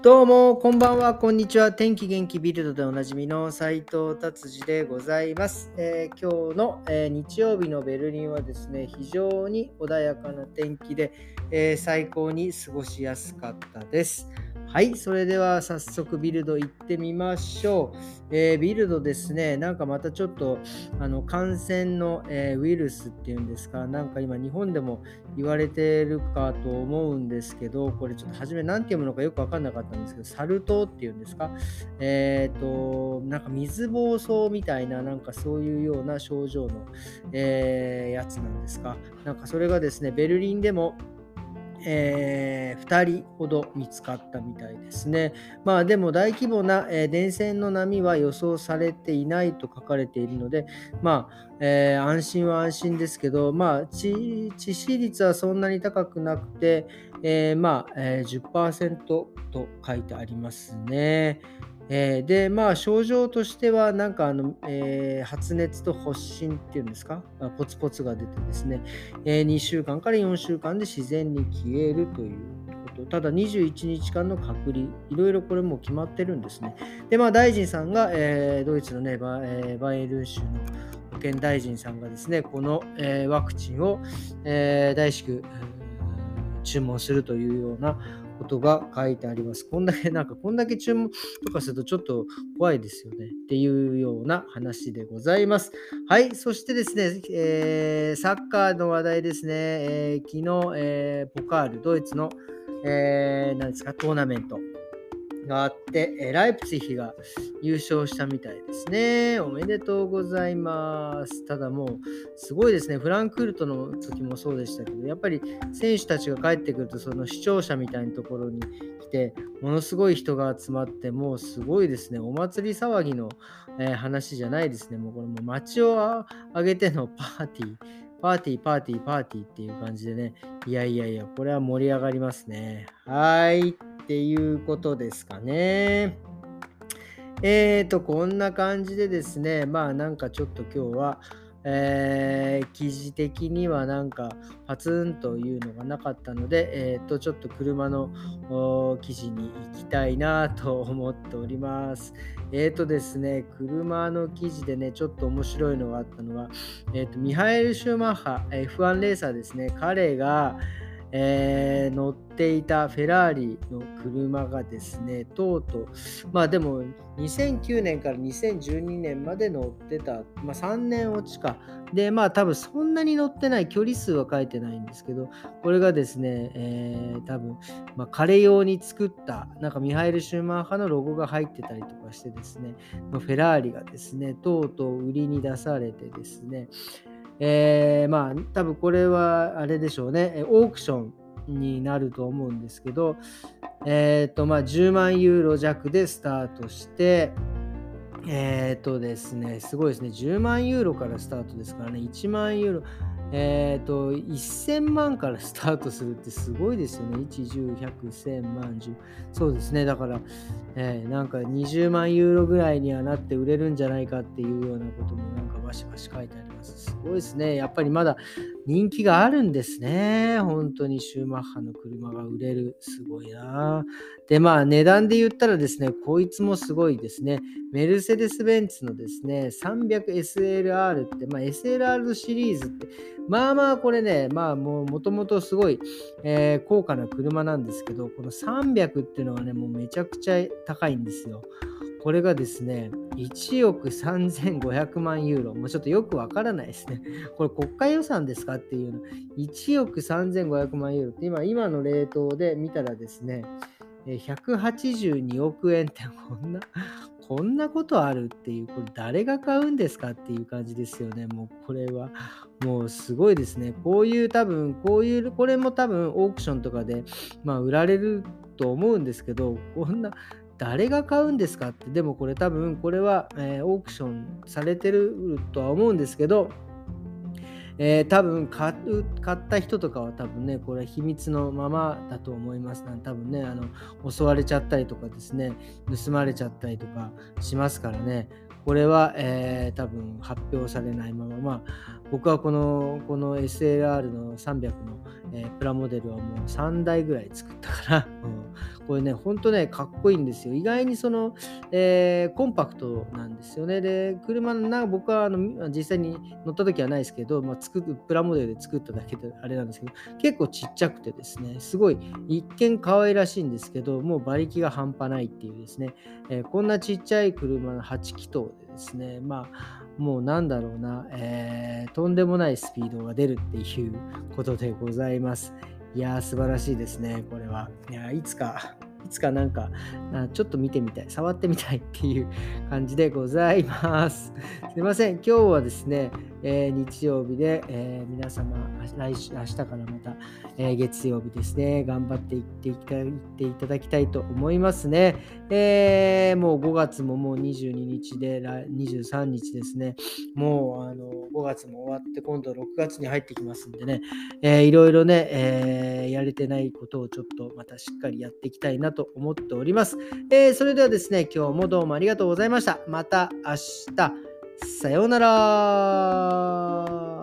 どうも、こんばんは、こんにちは。天気元気ビルドでおなじみの斉藤達治でございます。えー、今日の、えー、日曜日のベルリンはですね、非常に穏やかな天気で、えー、最高に過ごしやすかったです。はい、それでは早速ビルド行ってみましょう。えー、ビルドですね、なんかまたちょっとあの感染の、えー、ウイルスっていうんですか、なんか今日本でも言われてるかと思うんですけど、これちょっと初め何て読むのかよくわかんなかったんですけど、サル痘っていうんですか、えっ、ー、と、なんか水暴走みたいな、なんかそういうような症状の、えやつなんですか。なんかそれがですね、ベルリンでもえー、2人ほど見つかったみたいですね。まあでも大規模な、えー、電線の波は予想されていないと書かれているので、まあ、えー、安心は安心ですけど、まあ致死率はそんなに高くなくて、えまあ、え10%と書いてありますね。えー、で、まあ、症状としては、なんかあの、えー、発熱と発疹っていうんですか、ポツポツが出てですね、えー、2週間から4週間で自然に消えるということ、ただ21日間の隔離、いろいろこれも決まってるんですね。で、まあ、大臣さんが、えドイツのね、バ,、えー、バイエルン州の保健大臣さんがですね、この、えワクチンを、え大至急、注文するというようなことが書いてあります。こんだけ、なんかこんだけ注文とかするとちょっと怖いですよね。っていうような話でございます。はい。そしてですね、えー、サッカーの話題ですね。えー、昨日、えー、ポカール、ドイツの、えー、何ですか、トーナメント。があって、えライプツィヒが優勝したみたいですね。おめでとうございます。ただもう、すごいですね。フランクフルトの時もそうでしたけど、やっぱり選手たちが帰ってくると、その視聴者みたいなところに来て、ものすごい人が集まって、もうすごいですね。お祭り騒ぎの、えー、話じゃないですね。もうこれもう街を挙げてのパーティー。パーティー、パーティー、パーティーっていう感じでね。いやいやいや、これは盛り上がりますね。はい。っていうことですかね。えーと、こんな感じでですね、まあなんかちょっと今日は、えー、記事的にはなんかパツンというのがなかったので、えー、とちょっと車の記事に行きたいなと思っております。えっ、ー、とですね、車の記事でね、ちょっと面白いのがあったのは、えー、とミハエル・シューマッハ、F1 レーサーですね、彼が、えー、乗っていたフェラーリの車がですね、とうとう、まあでも2009年から2012年まで乗ってた、まあ3年落ちか。で、まあ多分そんなに乗ってない、距離数は書いてないんですけど、これがですね、えー、多分、まあ、彼用に作った、なんかミハイル・シューマッハのロゴが入ってたりとかしてですね、フェラーリがですね、とうとう売りに出されてですね、えー、まあ多分これはあれでしょうねオークションになると思うんですけど、え、ー、とまあ10万ユーロ弱でスタートしてえっ、ー、とですねすごいですね10万ユーロからスタートですからね1万ユーロえっ、ー、と、1000万からスタートするってすごいですよね。1、10、100、1000万、10。そうですね。だから、えー、なんか20万ユーロぐらいにはなって売れるんじゃないかっていうようなこともなんかバシバシ書いてあります。すごいですね。やっぱりまだ人気があるんですね。本当にシューマッハの車が売れる。すごいな。で、まあ値段で言ったらですね、こいつもすごいですね。メルセデス・ベンツのですね、300SLR って、まあ SLR シリーズって、まあまあこれね、まあもうもともとすごい、えー、高価な車なんですけど、この300っていうのはね、もうめちゃくちゃ高いんですよ。これがですね、1億3500万ユーロ。もうちょっとよくわからないですね。これ国家予算ですかっていうの。1億3500万ユーロって今、今のレートで見たらですね、182億円ってこんな、こんなことあるっていう、これ誰が買うんですかっていう感じですよね。もうこれは、もうすごいですね。こういう多分、こういう、これも多分オークションとかで、まあ売られると思うんですけど、こんな、誰が買うんですかって、でもこれ多分、これは、えー、オークションされてるとは思うんですけど、えー、多分買った人とかは多分ね、これは秘密のままだと思います。多分ね、あの襲われちゃったりとかですね、盗まれちゃったりとかしますからね、これは、えー、多分発表されないまま、まあ、僕はこのこの SLR の300の、えー、プラモデルはもう3台ぐらい作ったから、うん、これね、ほんとね、かっこいいんですよ。意外にその、えー、コンパクトなんですよね。で、車のな僕はあの実際に乗った時はないですけど、まあ、作プラモデルで作っただけであれなんですけど、結構ちっちゃくてですね、すごい一見可愛らしいんですけど、もう馬力が半端ないっていうですね、えー、こんなちっちゃい車の8気筒でですね、まあ、もうなんだろうな、えー、とんでもないスピードが出るっていうことでございます。いやー、素晴らしいですね、これは。いやいつか、いつかなんか、ちょっと見てみたい、触ってみたいっていう感じでございます。すいません、今日はですね、えー、日曜日で、えー、皆様、来週、明日からまた、えー、月曜日ですね、頑張っていっていっていただきたいと思いますね。えもう5月ももう22日で、23日ですね、もうあの5月も終わって、今度6月に入ってきますんでね、えいろいろね、えやれてないことをちょっとまたしっかりやっていきたいなと思っております。えそれではですね、今日もどうもありがとうございました。また明日。さようなら。